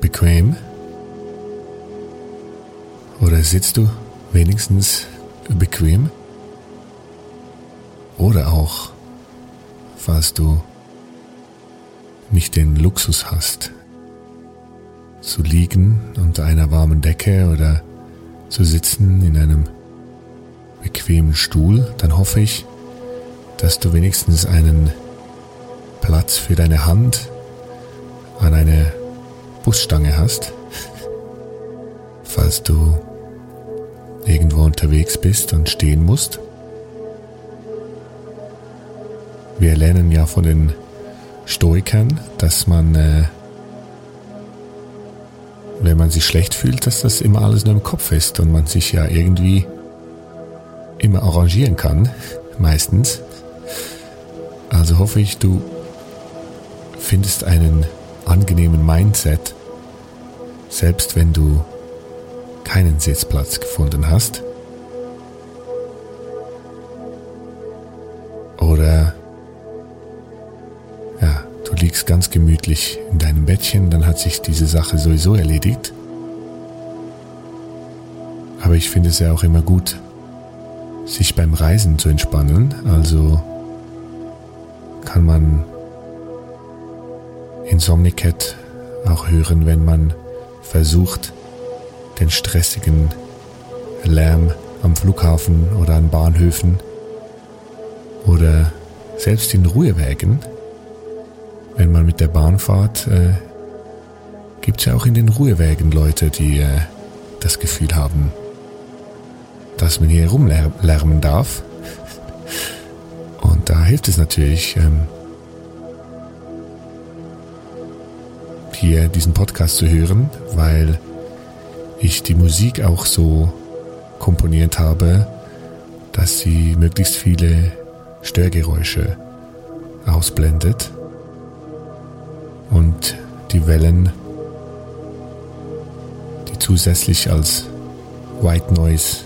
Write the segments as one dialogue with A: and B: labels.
A: bequem? Oder sitzt du wenigstens bequem? Oder auch, falls du nicht den Luxus hast, zu liegen unter einer warmen Decke oder zu sitzen in einem bequemen Stuhl, dann hoffe ich, dass du wenigstens einen Platz für deine Hand an eine Busstange hast, falls du irgendwo unterwegs bist und stehen musst. Wir lernen ja von den Stoikern, dass man, äh, wenn man sich schlecht fühlt, dass das immer alles nur im Kopf ist und man sich ja irgendwie immer arrangieren kann, meistens. Also hoffe ich, du findest einen angenehmen Mindset, selbst wenn du keinen Sitzplatz gefunden hast. Oder ja, du liegst ganz gemütlich in deinem Bettchen, dann hat sich diese Sache sowieso erledigt. Aber ich finde es ja auch immer gut, sich beim Reisen zu entspannen. Also kann man Insomnicat auch hören, wenn man versucht, den stressigen Lärm am Flughafen oder an Bahnhöfen oder selbst in Ruhewägen, wenn man mit der Bahn fährt, äh, gibt es ja auch in den Ruhewägen Leute, die äh, das Gefühl haben, dass man hier rumlärmen darf. Und da hilft es natürlich, ähm, hier diesen Podcast zu hören, weil ich die Musik auch so komponiert habe, dass sie möglichst viele Störgeräusche ausblendet und die Wellen, die zusätzlich als White Noise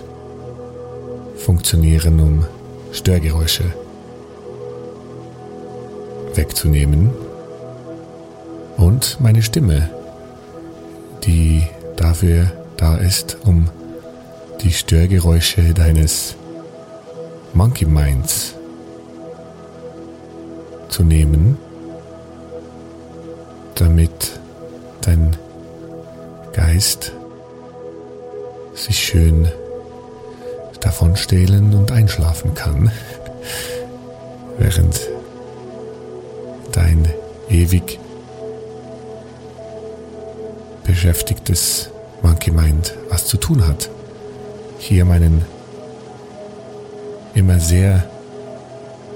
A: funktionieren, um Störgeräusche wegzunehmen. Und meine Stimme, die dafür da ist, um die Störgeräusche deines Monkey Minds zu nehmen, damit dein Geist sich schön davonstehlen und einschlafen kann, während dein ewig beschäftigtes Monkey Mind was zu tun hat. Hier meinen immer sehr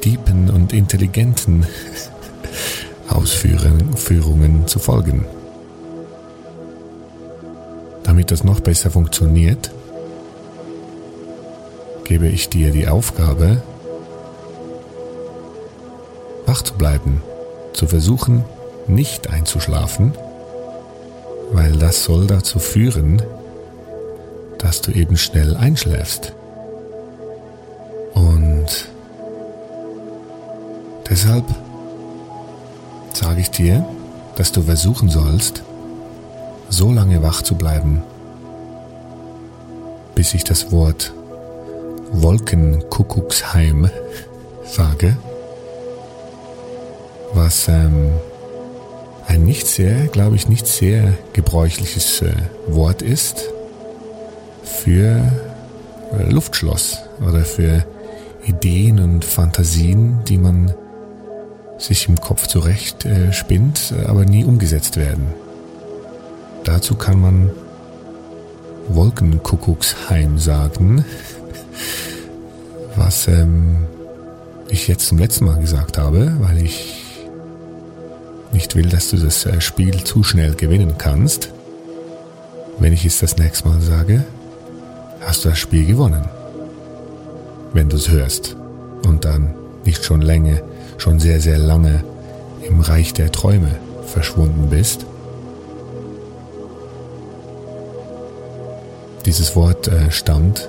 A: deepen und intelligenten Ausführungen zu folgen. Damit das noch besser funktioniert, gebe ich dir die Aufgabe, wach zu bleiben, zu versuchen, nicht einzuschlafen, weil das soll dazu führen, dass du eben schnell einschläfst. Und deshalb sage ich dir, dass du versuchen sollst, so lange wach zu bleiben, bis ich das Wort Wolkenkuckucksheim sage, was ähm, ein nicht sehr, glaube ich, nicht sehr gebräuchliches äh, Wort ist für äh, Luftschloss oder für Ideen und Fantasien, die man sich im Kopf zurecht äh, spinnt, aber nie umgesetzt werden. Dazu kann man Wolkenkuckucksheim sagen, was ähm, ich jetzt zum letzten Mal gesagt habe, weil ich nicht will, dass du das äh, Spiel zu schnell gewinnen kannst. Wenn ich es das nächste Mal sage, hast du das Spiel gewonnen. Wenn du es hörst und dann nicht schon länger, schon sehr, sehr lange im Reich der Träume verschwunden bist. Dieses Wort äh, stammt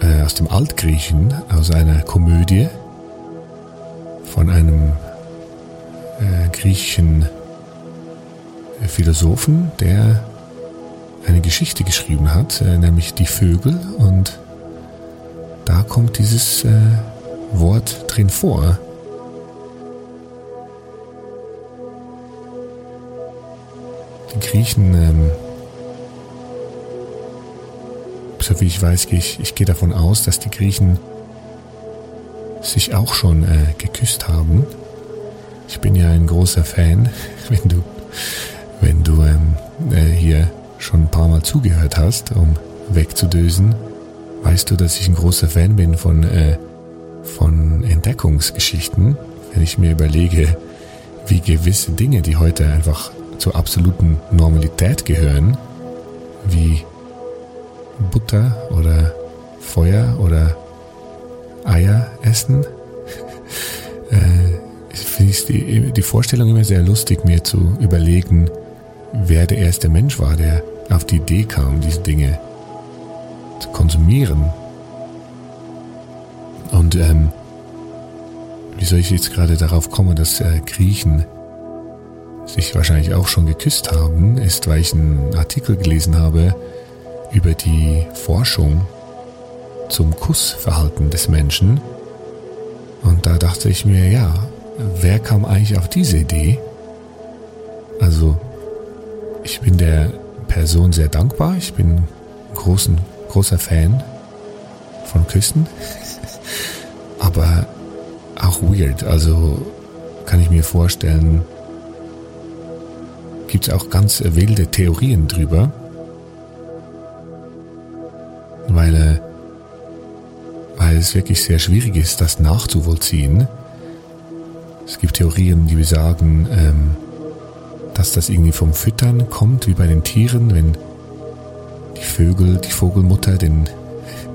A: äh, aus dem Altgriechen, aus einer Komödie von einem äh, griechischen Philosophen, der eine Geschichte geschrieben hat, äh, nämlich die Vögel und da kommt dieses äh, Wort drin vor. Die Griechen, ähm, so wie ich weiß, ich, ich gehe davon aus, dass die Griechen sich auch schon äh, geküsst haben. Ich bin ja ein großer Fan, wenn du, wenn du ähm, äh, hier schon ein paar Mal zugehört hast, um wegzudösen, weißt du, dass ich ein großer Fan bin von, äh, von Entdeckungsgeschichten. Wenn ich mir überlege, wie gewisse Dinge, die heute einfach zur absoluten Normalität gehören, wie Butter oder Feuer oder Eier essen, äh, finde ich die, die Vorstellung immer sehr lustig, mir zu überlegen, wer der erste Mensch war, der auf die Idee kam, diese Dinge zu konsumieren. Und ähm, wie soll ich jetzt gerade darauf kommen, dass äh, Griechen sich wahrscheinlich auch schon geküsst haben, ist, weil ich einen Artikel gelesen habe über die Forschung zum Kussverhalten des Menschen. Und da dachte ich mir, ja, wer kam eigentlich auf diese Idee? Also, ich bin der Person sehr dankbar. Ich bin ein großen, großer Fan von Küssen. Aber auch weird. Also kann ich mir vorstellen, gibt es auch ganz wilde Theorien drüber. Weil, äh, weil es wirklich sehr schwierig ist, das nachzuvollziehen. Es gibt Theorien, die sagen, ähm, dass das irgendwie vom Füttern kommt, wie bei den Tieren, wenn die Vögel, die Vogelmutter den,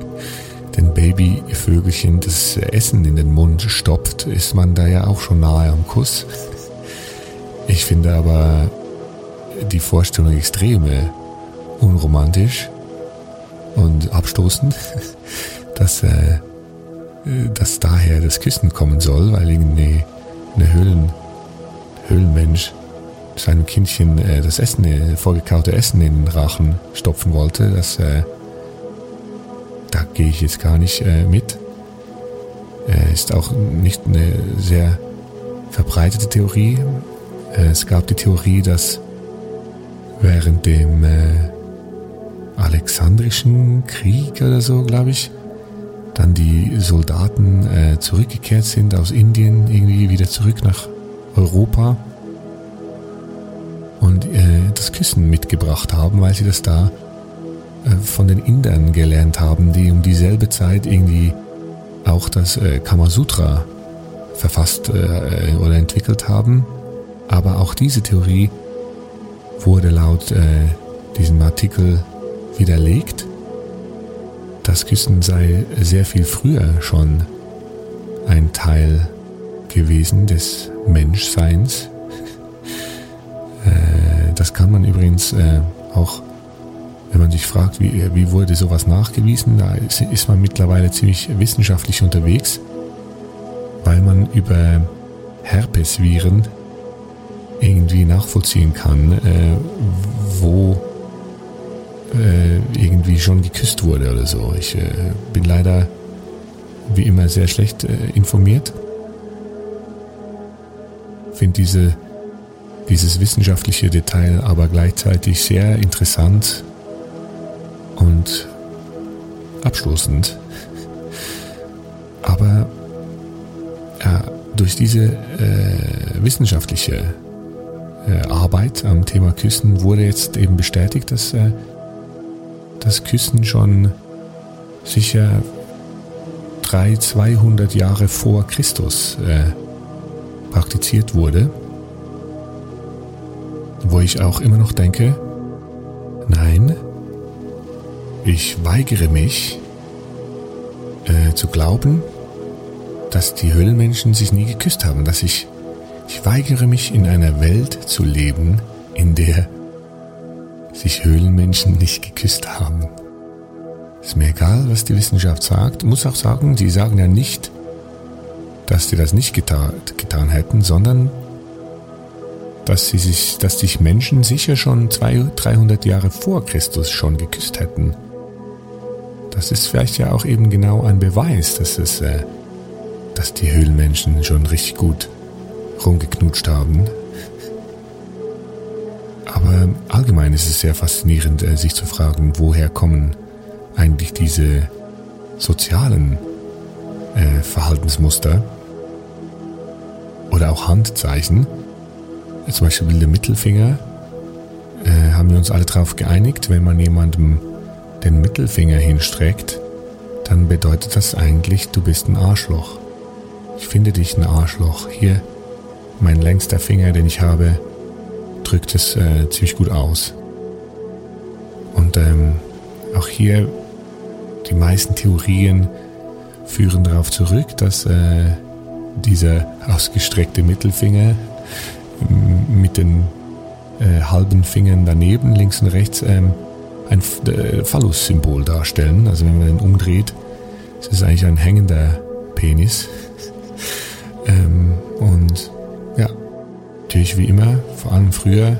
A: den Babyvögelchen das Essen in den Mund stopft, ist man da ja auch schon nahe am Kuss. Ich finde aber die Vorstellung extrem äh, unromantisch und abstoßend, dass, äh, dass daher das Küssen kommen soll, weil irgendwie eine Höhlen, Höhlenmensch seinem Kindchen äh, das Essen, äh, vorgekaute Essen in den Rachen stopfen wollte, das, äh, da gehe ich jetzt gar nicht äh, mit. Äh, ist auch nicht eine sehr verbreitete Theorie. Äh, es gab die Theorie, dass während dem Alexandrischen Krieg oder so, glaube ich, dann die Soldaten äh, zurückgekehrt sind aus Indien, irgendwie wieder zurück nach Europa und äh, das Küssen mitgebracht haben, weil sie das da äh, von den Indern gelernt haben, die um dieselbe Zeit irgendwie auch das äh, Kamasutra verfasst äh, oder entwickelt haben. Aber auch diese Theorie wurde laut äh, diesem Artikel widerlegt. Das Küssen sei sehr viel früher schon ein Teil gewesen des Menschseins. Äh, das kann man übrigens äh, auch, wenn man sich fragt, wie, wie wurde sowas nachgewiesen, da ist man mittlerweile ziemlich wissenschaftlich unterwegs, weil man über Herpesviren irgendwie nachvollziehen kann, äh, irgendwie schon geküsst wurde oder so. Ich bin leider wie immer sehr schlecht informiert finde diese, dieses wissenschaftliche Detail aber gleichzeitig sehr interessant und abstoßend. Aber ja, durch diese äh, wissenschaftliche äh, Arbeit am Thema Küssen wurde jetzt eben bestätigt, dass äh, das Küssen schon sicher 300, 200 Jahre vor Christus äh, praktiziert wurde, wo ich auch immer noch denke, nein, ich weigere mich äh, zu glauben, dass die Höhlenmenschen sich nie geküsst haben, dass ich, ich weigere mich in einer Welt zu leben, in der sich Höhlenmenschen nicht geküsst haben. Ist mir egal, was die Wissenschaft sagt. Muss auch sagen, sie sagen ja nicht, dass sie das nicht getan, getan hätten, sondern dass, sie sich, dass sich Menschen sicher schon 200, 300 Jahre vor Christus schon geküsst hätten. Das ist vielleicht ja auch eben genau ein Beweis, dass, es, äh, dass die Höhlenmenschen schon richtig gut rumgeknutscht haben. Aber allgemein ist es sehr faszinierend, äh, sich zu fragen, woher kommen eigentlich diese sozialen äh, Verhaltensmuster oder auch Handzeichen. Zum Beispiel der Mittelfinger. Äh, haben wir uns alle darauf geeinigt, wenn man jemandem den Mittelfinger hinstreckt, dann bedeutet das eigentlich, du bist ein Arschloch. Ich finde dich ein Arschloch. Hier, mein längster Finger, den ich habe, drückt es äh, ziemlich gut aus. Und ähm, auch hier, die meisten Theorien führen darauf zurück, dass äh, dieser ausgestreckte Mittelfinger mit den äh, halben Fingern daneben, links und rechts, ähm, ein äh, Phallus-Symbol darstellen. Also wenn man den umdreht, ist es eigentlich ein hängender Penis. ähm, und natürlich wie immer, vor allem früher,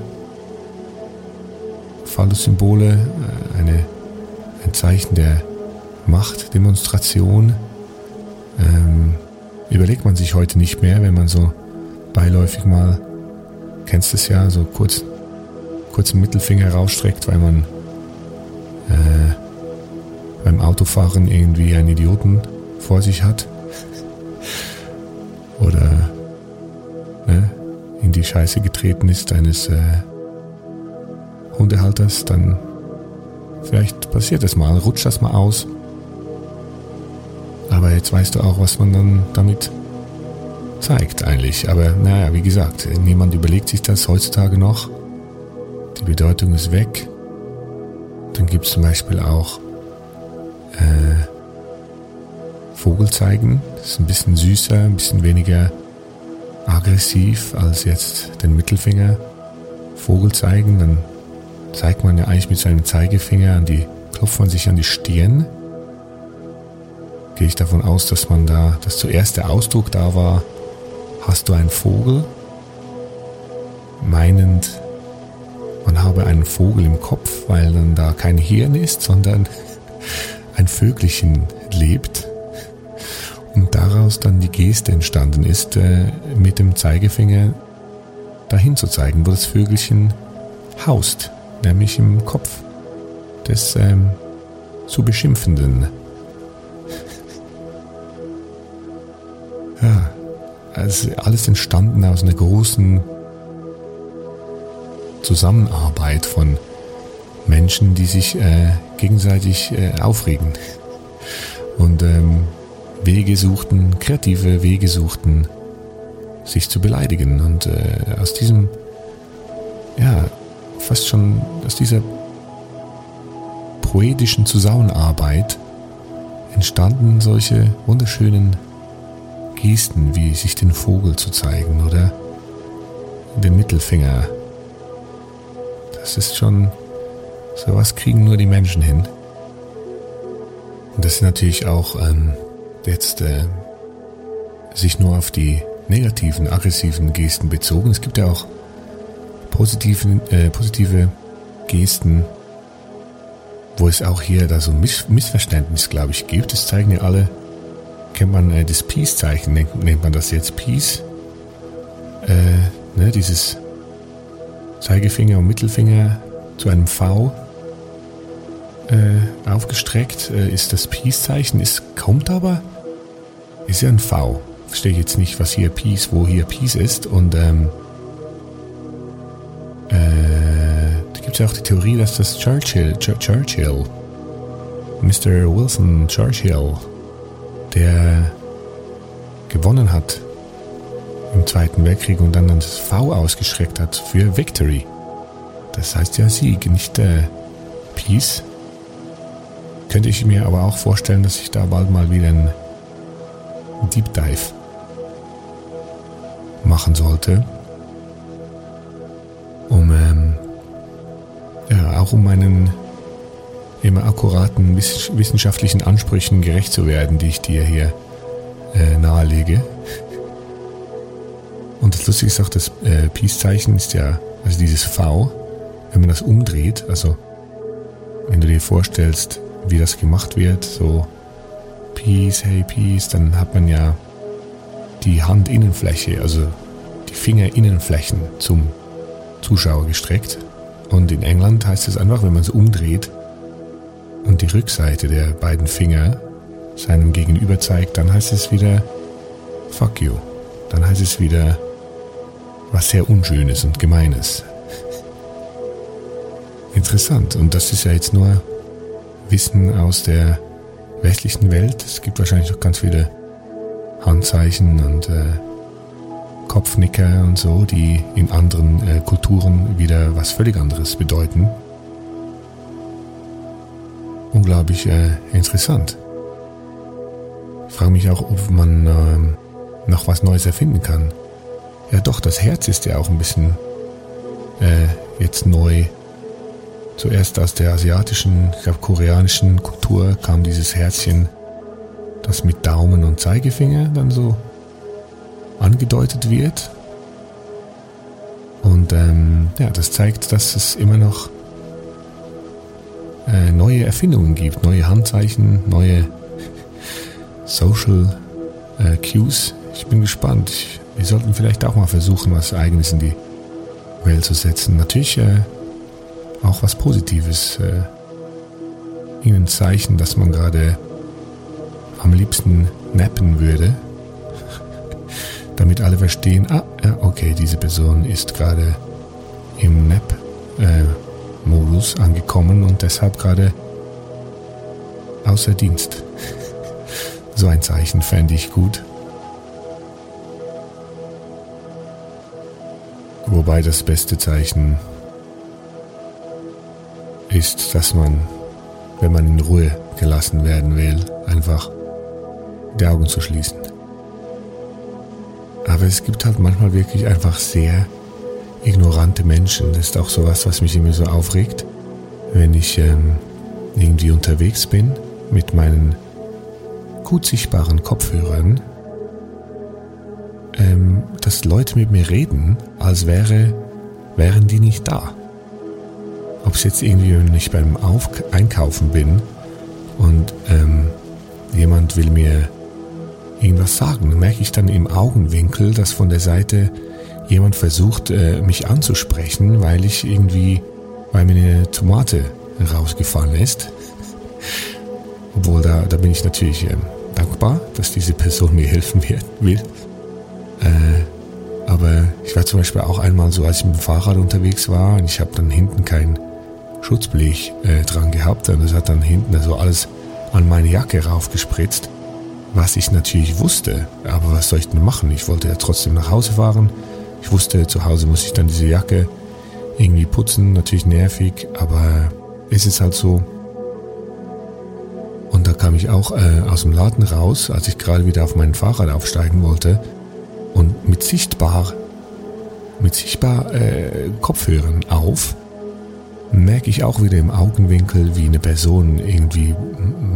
A: Phallus-Symbole, äh, eine, ein Zeichen der Machtdemonstration. Ähm, überlegt man sich heute nicht mehr, wenn man so beiläufig mal, kennst es ja, so kurz, kurz den Mittelfinger rausstreckt, weil man äh, beim Autofahren irgendwie einen Idioten vor sich hat. Oder Scheiße getreten ist eines äh, Hundehalters, dann vielleicht passiert das mal, rutscht das mal aus aber jetzt weißt du auch, was man dann damit zeigt eigentlich. Aber naja, wie gesagt, niemand überlegt sich das heutzutage noch. Die Bedeutung ist weg. Dann gibt es zum Beispiel auch äh, Vogelzeigen. Das ist ein bisschen süßer, ein bisschen weniger aggressiv als jetzt den Mittelfinger. Vogelzeigen, dann zeigt man ja eigentlich mit seinem Zeigefinger an die, klopft man sich an die Stirn gehe ich davon aus, dass man da, dass zuerst der Ausdruck da war, hast du einen Vogel, meinend, man habe einen Vogel im Kopf, weil dann da kein Hirn ist, sondern ein Vögelchen lebt und daraus dann die Geste entstanden ist, äh, mit dem Zeigefinger dahin zu zeigen, wo das Vögelchen haust, nämlich im Kopf des ähm, zu Beschimpfenden. Ja, also alles entstanden aus einer großen Zusammenarbeit von Menschen, die sich äh, gegenseitig äh, aufregen. Und ähm, Wege suchten, kreative Wege suchten, sich zu beleidigen. Und äh, aus diesem, ja, fast schon aus dieser poetischen Zusammenarbeit entstanden solche wunderschönen Gesten, wie sich den Vogel zu zeigen oder den Mittelfinger. Das ist schon, sowas kriegen nur die Menschen hin. Und das ist natürlich auch ähm, jetzt äh, sich nur auf die negativen, aggressiven Gesten bezogen. Es gibt ja auch positiven, äh, positive Gesten, wo es auch hier da so ein Miss Missverständnis, glaube ich, gibt. Das zeigen ja alle, kennt man äh, das Peace-Zeichen, nennt, nennt, man das jetzt Peace. Äh, ne, dieses Zeigefinger und Mittelfinger zu einem V äh, aufgestreckt äh, ist das Peace-Zeichen. Es kommt aber, ist ja ein V. Verstehe ich jetzt nicht, was hier Peace, wo hier Peace ist. Und ähm, äh, da gibt es ja auch die Theorie, dass das Churchill, Ch Churchill, Mr. Wilson Churchill, der gewonnen hat im Zweiten Weltkrieg und dann das V ausgeschreckt hat für Victory. Das heißt ja Sieg, nicht äh, Peace. Könnte ich mir aber auch vorstellen, dass ich da bald mal wieder ein Deep Dive machen sollte, um ähm, ja, auch um meinen immer akkuraten wissenschaftlichen Ansprüchen gerecht zu werden, die ich dir hier äh, nahelege. Und das Lustige ist auch, das äh, Peace-Zeichen ist ja, also dieses V, wenn man das umdreht, also wenn du dir vorstellst, wie das gemacht wird, so Peace, hey Peace, dann hat man ja die Handinnenfläche, also die Fingerinnenflächen zum Zuschauer gestreckt. Und in England heißt es einfach, wenn man es umdreht und die Rückseite der beiden Finger seinem Gegenüber zeigt, dann heißt es wieder Fuck you. Dann heißt es wieder was sehr Unschönes und Gemeines. Interessant. Und das ist ja jetzt nur Wissen aus der westlichen Welt. Es gibt wahrscheinlich noch ganz viele Handzeichen und äh, Kopfnicker und so, die in anderen äh, Kulturen wieder was völlig anderes bedeuten. Unglaublich äh, interessant. Ich frage mich auch, ob man äh, noch was Neues erfinden kann. Ja doch, das Herz ist ja auch ein bisschen äh, jetzt neu Zuerst aus der asiatischen, ich glaube koreanischen Kultur kam dieses Herzchen, das mit Daumen und Zeigefinger dann so angedeutet wird. Und ähm, ja, das zeigt, dass es immer noch äh, neue Erfindungen gibt, neue Handzeichen, neue Social äh, Cues. Ich bin gespannt. Wir sollten vielleicht auch mal versuchen, was Eigenes in die Welt zu setzen. Natürlich äh, auch was Positives. Äh, ihnen Zeichen, dass man gerade am liebsten nappen würde, damit alle verstehen, ah, okay, diese Person ist gerade im Nap-Modus äh, angekommen und deshalb gerade außer Dienst. So ein Zeichen fände ich gut. Wobei das beste Zeichen ist, dass man, wenn man in Ruhe gelassen werden will, einfach die Augen zu schließen. Aber es gibt halt manchmal wirklich einfach sehr ignorante Menschen. Das ist auch sowas, was mich immer so aufregt, wenn ich ähm, irgendwie unterwegs bin mit meinen gut sichtbaren Kopfhörern, ähm, dass Leute mit mir reden, als wäre, wären die nicht da ob es jetzt irgendwie, wenn ich beim Auf Einkaufen bin und ähm, jemand will mir irgendwas sagen, merke ich dann im Augenwinkel, dass von der Seite jemand versucht, äh, mich anzusprechen, weil ich irgendwie, weil mir eine Tomate rausgefallen ist. Obwohl, da, da bin ich natürlich äh, dankbar, dass diese Person mir helfen will. Äh, aber ich war zum Beispiel auch einmal so, als ich mit dem Fahrrad unterwegs war und ich habe dann hinten kein Schutzblech äh, dran gehabt und das hat dann hinten so alles an meine Jacke raufgespritzt. Was ich natürlich wusste, aber was soll ich denn machen? Ich wollte ja trotzdem nach Hause fahren. Ich wusste, zu Hause muss ich dann diese Jacke irgendwie putzen, natürlich nervig, aber es ist halt so. Und da kam ich auch äh, aus dem Laden raus, als ich gerade wieder auf mein Fahrrad aufsteigen wollte und mit sichtbar, mit sichtbar äh, Kopfhörern auf, merke ich auch wieder im Augenwinkel, wie eine Person irgendwie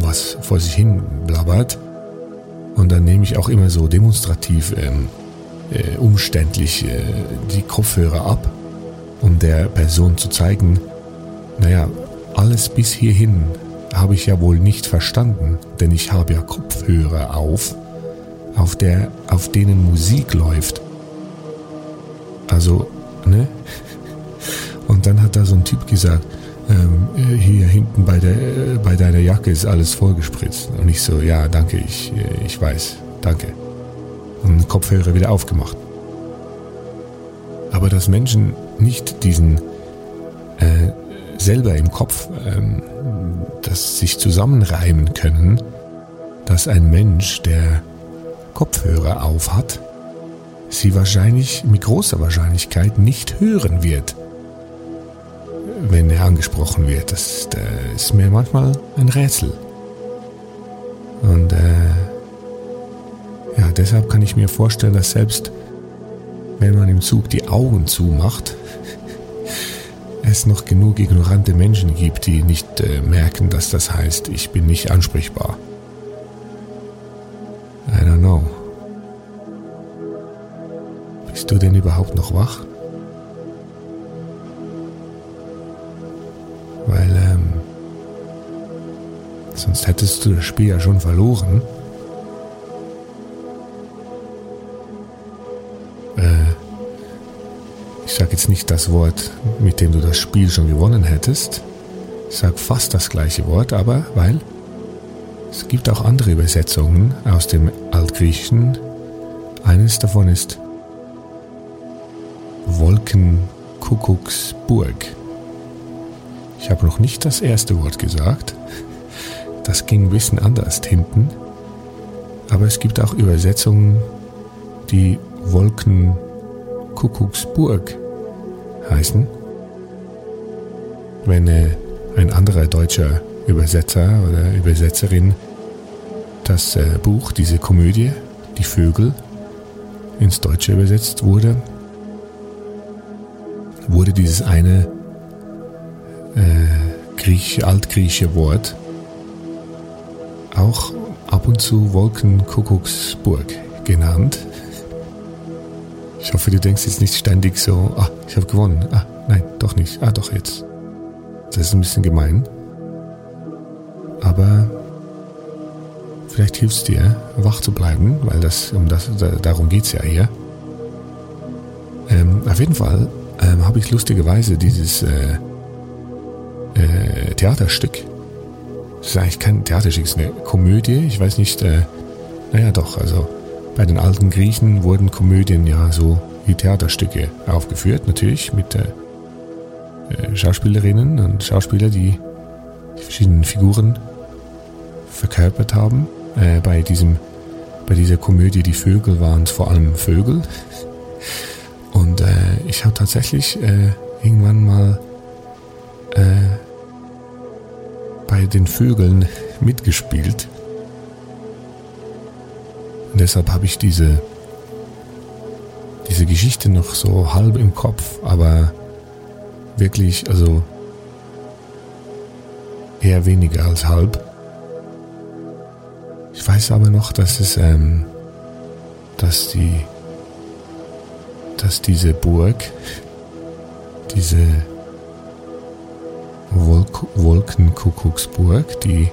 A: was vor sich hin blabbert. Und dann nehme ich auch immer so demonstrativ ähm, äh, umständlich äh, die Kopfhörer ab, um der Person zu zeigen, naja, alles bis hierhin habe ich ja wohl nicht verstanden, denn ich habe ja Kopfhörer auf, auf, der, auf denen Musik läuft. Also, ne? Und dann hat da so ein Typ gesagt, ähm, hier hinten bei, der, äh, bei deiner Jacke ist alles vollgespritzt. Und ich so, ja, danke, ich, äh, ich weiß, danke. Und Kopfhörer wieder aufgemacht. Aber dass Menschen nicht diesen äh, selber im Kopf ähm, das sich zusammenreimen können, dass ein Mensch, der Kopfhörer auf hat, sie wahrscheinlich mit großer Wahrscheinlichkeit nicht hören wird wenn er angesprochen wird. Das, das ist mir manchmal ein Rätsel. Und äh, ja, deshalb kann ich mir vorstellen, dass selbst wenn man im Zug die Augen zumacht, es noch genug ignorante Menschen gibt, die nicht äh, merken, dass das heißt, ich bin nicht ansprechbar. I don't know. Bist du denn überhaupt noch wach? Sonst hättest du das Spiel ja schon verloren. Äh, ich sage jetzt nicht das Wort, mit dem du das Spiel schon gewonnen hättest. Ich sage fast das gleiche Wort, aber weil es gibt auch andere Übersetzungen aus dem Altgriechischen. Eines davon ist Wolkenkuckucksburg. Ich habe noch nicht das erste Wort gesagt. Das ging ein bisschen anders hinten. Aber es gibt auch Übersetzungen, die Wolkenkuckucksburg heißen. Wenn äh, ein anderer deutscher Übersetzer oder Übersetzerin das äh, Buch, diese Komödie, Die Vögel, ins Deutsche übersetzt wurde, wurde dieses eine äh, Griech, altgriechische Wort auch ab und zu Wolkenkuckucksburg genannt. Ich hoffe, du denkst jetzt nicht ständig so, ah, ich habe gewonnen. Ah, nein, doch nicht. Ah, doch jetzt. Das ist ein bisschen gemein. Aber vielleicht hilft es dir, wach zu bleiben, weil das, um das, darum geht es ja hier. Ähm, auf jeden Fall ähm, habe ich lustigerweise dieses äh, äh, Theaterstück. Das ist eigentlich kein Theaterstück, es ist eine Komödie. Ich weiß nicht, äh, naja doch, also bei den alten Griechen wurden Komödien ja so wie Theaterstücke aufgeführt, natürlich mit äh, äh, Schauspielerinnen und Schauspieler, die die verschiedenen Figuren verkörpert haben. Äh, bei diesem, bei dieser Komödie Die Vögel waren es vor allem Vögel. Und äh, ich habe tatsächlich äh, irgendwann bei den Vögeln mitgespielt. Und deshalb habe ich diese, diese Geschichte noch so halb im Kopf, aber wirklich, also eher weniger als halb. Ich weiß aber noch, dass es, ähm, dass die, dass diese Burg, diese Wolkenkuckucksburg, die,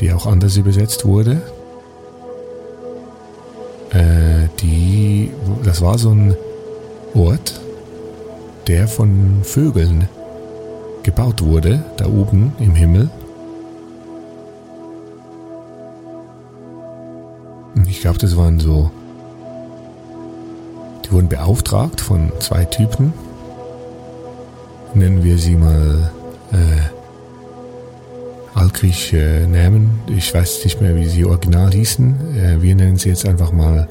A: die auch anders übersetzt wurde. Äh, die, das war so ein Ort, der von Vögeln gebaut wurde, da oben im Himmel. Ich glaube, das waren so, die wurden beauftragt von zwei Typen nennen wir sie mal äh, altgriechische Namen. Ich weiß nicht mehr, wie sie original hießen. Äh, wir nennen sie jetzt einfach mal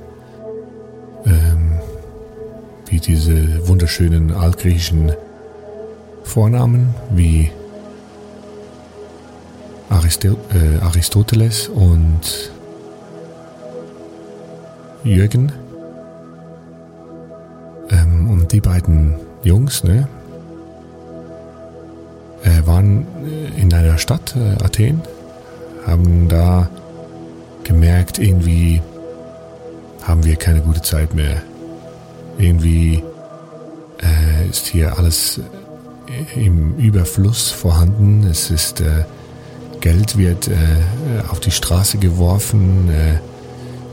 A: ähm, wie diese wunderschönen altgriechischen Vornamen wie Aristo äh, Aristoteles und Jürgen. Ähm, und die beiden Jungs, ne, äh, waren in einer Stadt, äh, Athen, haben da gemerkt, irgendwie haben wir keine gute Zeit mehr. Irgendwie äh, ist hier alles im Überfluss vorhanden. Es ist äh, Geld wird äh, auf die Straße geworfen. Äh,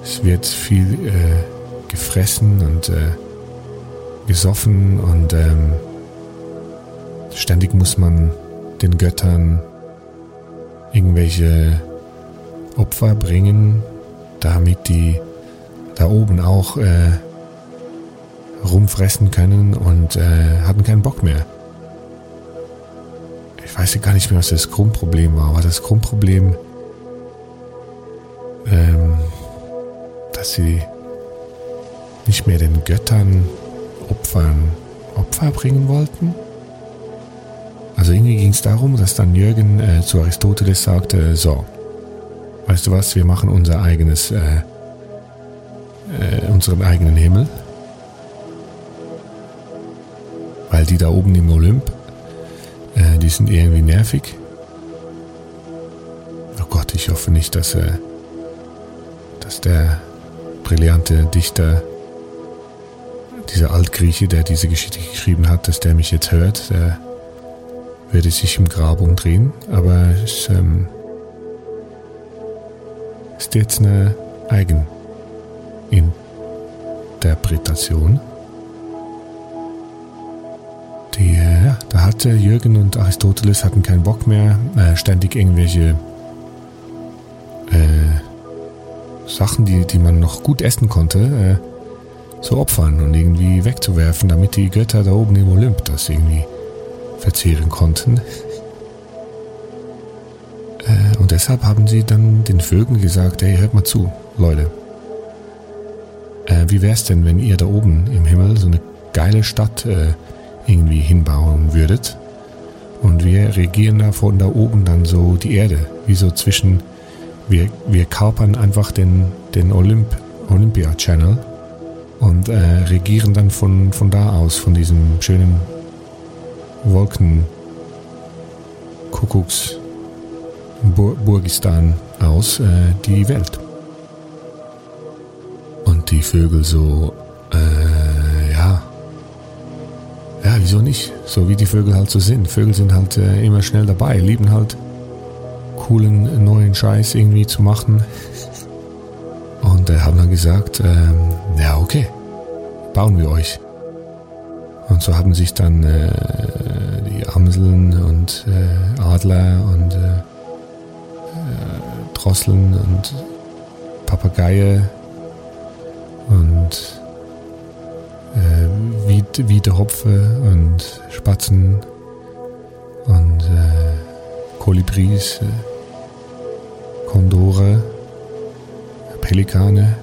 A: es wird viel äh, gefressen und äh, gesoffen und ähm, ständig muss man den Göttern irgendwelche Opfer bringen, damit die da oben auch äh, rumfressen können und äh, hatten keinen Bock mehr. Ich weiß gar nicht mehr, was das Grundproblem war, aber das Grundproblem, ähm, dass sie nicht mehr den Göttern Opfern Opfer bringen wollten. Also irgendwie ging es darum, dass dann Jürgen äh, zu Aristoteles sagte, so, weißt du was, wir machen unser eigenes, äh, äh, unseren eigenen Himmel. Weil die da oben im Olymp, äh, die sind irgendwie nervig. Oh Gott, ich hoffe nicht, dass, äh, dass der brillante Dichter, dieser Altgrieche, der diese Geschichte geschrieben hat, dass der mich jetzt hört, der würde sich im Grab umdrehen, aber es ähm, ist jetzt eine Eigeninterpretation. Die, äh, ja, da hatte Jürgen und Aristoteles hatten keinen Bock mehr, äh, ständig irgendwelche äh, Sachen, die, die man noch gut essen konnte, äh, zu opfern und irgendwie wegzuwerfen, damit die Götter da oben im Olymp das irgendwie verzehren konnten. Äh, und deshalb haben sie dann den Vögeln gesagt, hey, hört mal zu, Leute. Äh, wie wär's denn, wenn ihr da oben im Himmel so eine geile Stadt äh, irgendwie hinbauen würdet? Und wir regieren da von da oben dann so die Erde, wie so zwischen, wir, wir kapern einfach den, den Olymp, Olympia Channel und äh, regieren dann von, von da aus, von diesem schönen Wolken Kuckucks Burgistan aus, äh, die Welt. Und die Vögel so, äh, ja, ja, wieso nicht? So wie die Vögel halt so sind. Vögel sind halt äh, immer schnell dabei, lieben halt coolen neuen Scheiß irgendwie zu machen. Und äh, haben dann gesagt, ähm, ja okay, bauen wir euch. Und so haben sich dann Amseln und äh, Adler und äh, äh, Drosseln und Papageie und äh, Wied, Wiedehopfe und Spatzen und äh, Kolibris, äh, Kondore, Pelikane.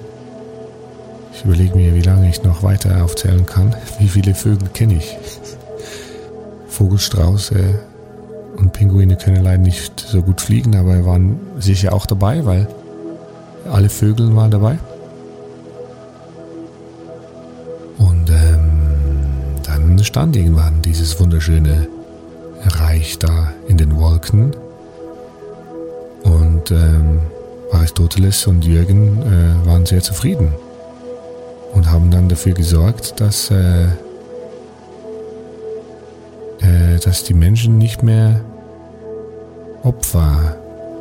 A: Ich überlege mir, wie lange ich noch weiter aufzählen kann. Wie viele Vögel kenne ich? Vogelstrauße und Pinguine können leider nicht so gut fliegen, aber waren sicher auch dabei, weil alle Vögel waren dabei. Und ähm, dann stand irgendwann dieses wunderschöne Reich da in den Wolken. Und ähm, Aristoteles und Jürgen äh, waren sehr zufrieden und haben dann dafür gesorgt, dass, äh, dass die Menschen nicht mehr Opfer,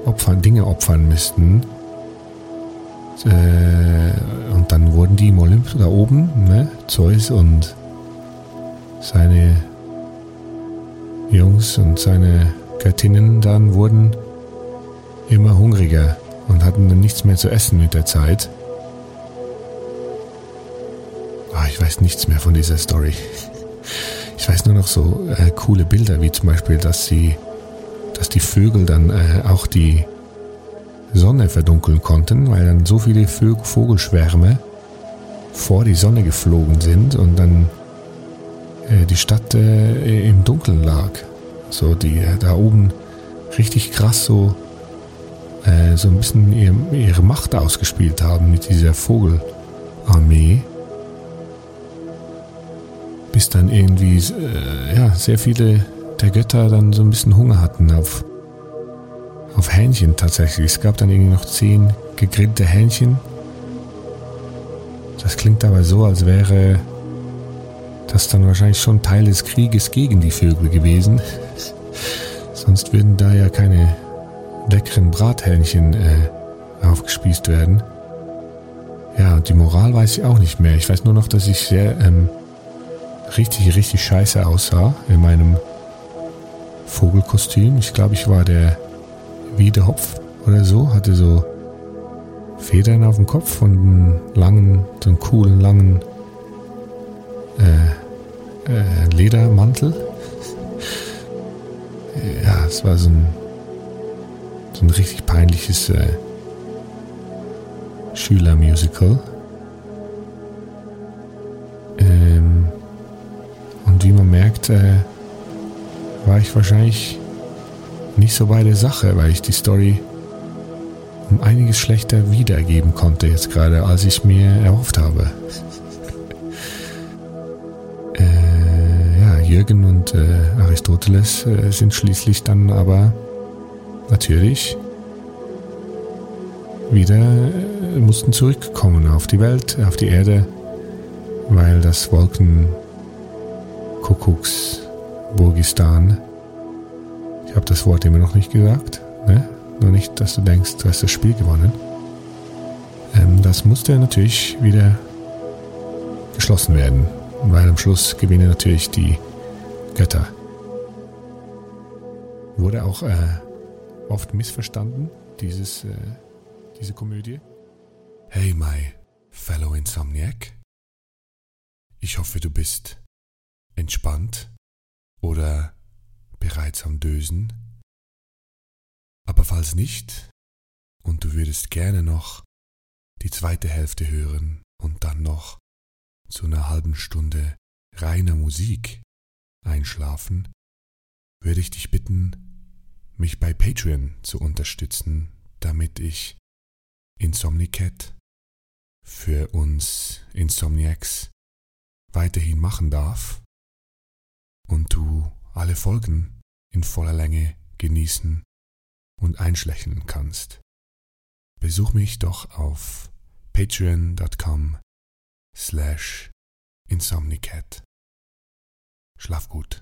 A: Opfer, Dinge opfern müssten. Äh, und dann wurden die im Olymp da oben, ne, Zeus und seine Jungs und seine Göttinnen dann wurden immer hungriger und hatten dann nichts mehr zu essen mit der Zeit. ich weiß nichts mehr von dieser Story. Ich weiß nur noch so äh, coole Bilder, wie zum Beispiel, dass sie dass die Vögel dann äh, auch die Sonne verdunkeln konnten, weil dann so viele Vogelschwärme vor die Sonne geflogen sind und dann äh, die Stadt äh, im Dunkeln lag. So die äh, da oben richtig krass so äh, so ein bisschen ihr, ihre Macht ausgespielt haben mit dieser Vogelarmee. Bis dann irgendwie äh, ja, sehr viele der Götter dann so ein bisschen Hunger hatten auf, auf Hähnchen tatsächlich. Es gab dann irgendwie noch zehn gegrillte Hähnchen. Das klingt aber so, als wäre das dann wahrscheinlich schon Teil des Krieges gegen die Vögel gewesen. Sonst würden da ja keine leckeren Brathähnchen äh, aufgespießt werden. Ja, und die Moral weiß ich auch nicht mehr. Ich weiß nur noch, dass ich sehr ähm, richtig, richtig scheiße aussah in meinem Vogelkostüm. Ich glaube, ich war der Wiedehopf oder so, hatte so Federn auf dem Kopf und einen langen, so einen coolen, langen äh, äh, Ledermantel. ja, es war so ein so ein richtig peinliches äh, Schülermusical. Äh, war ich wahrscheinlich nicht so bei der Sache, weil ich die Story um einiges schlechter wiedergeben konnte jetzt gerade, als ich mir erhofft habe. äh, ja, Jürgen und äh, Aristoteles äh, sind schließlich dann aber natürlich wieder äh, mussten zurückkommen auf die Welt, auf die Erde, weil das Wolkenkuckucks Burgistan, ich habe das Wort immer noch nicht gesagt, ne? nur nicht, dass du denkst, du hast das Spiel gewonnen. Ähm, das musste natürlich wieder geschlossen werden, weil am Schluss gewinnen natürlich die Götter. Wurde auch äh, oft missverstanden, dieses, äh, diese Komödie. Hey, my fellow Insomniac. Ich hoffe, du bist entspannt oder bereits am Dösen. Aber falls nicht und du würdest gerne noch die zweite Hälfte hören und dann noch zu einer halben Stunde reiner Musik einschlafen, würde ich dich bitten, mich bei Patreon zu unterstützen, damit ich Insomnicat für uns Insomniacs weiterhin machen darf und du alle Folgen in voller Länge genießen und einschlächern kannst. Besuch mich doch auf patreon.com slash insomnicat. Schlaf gut.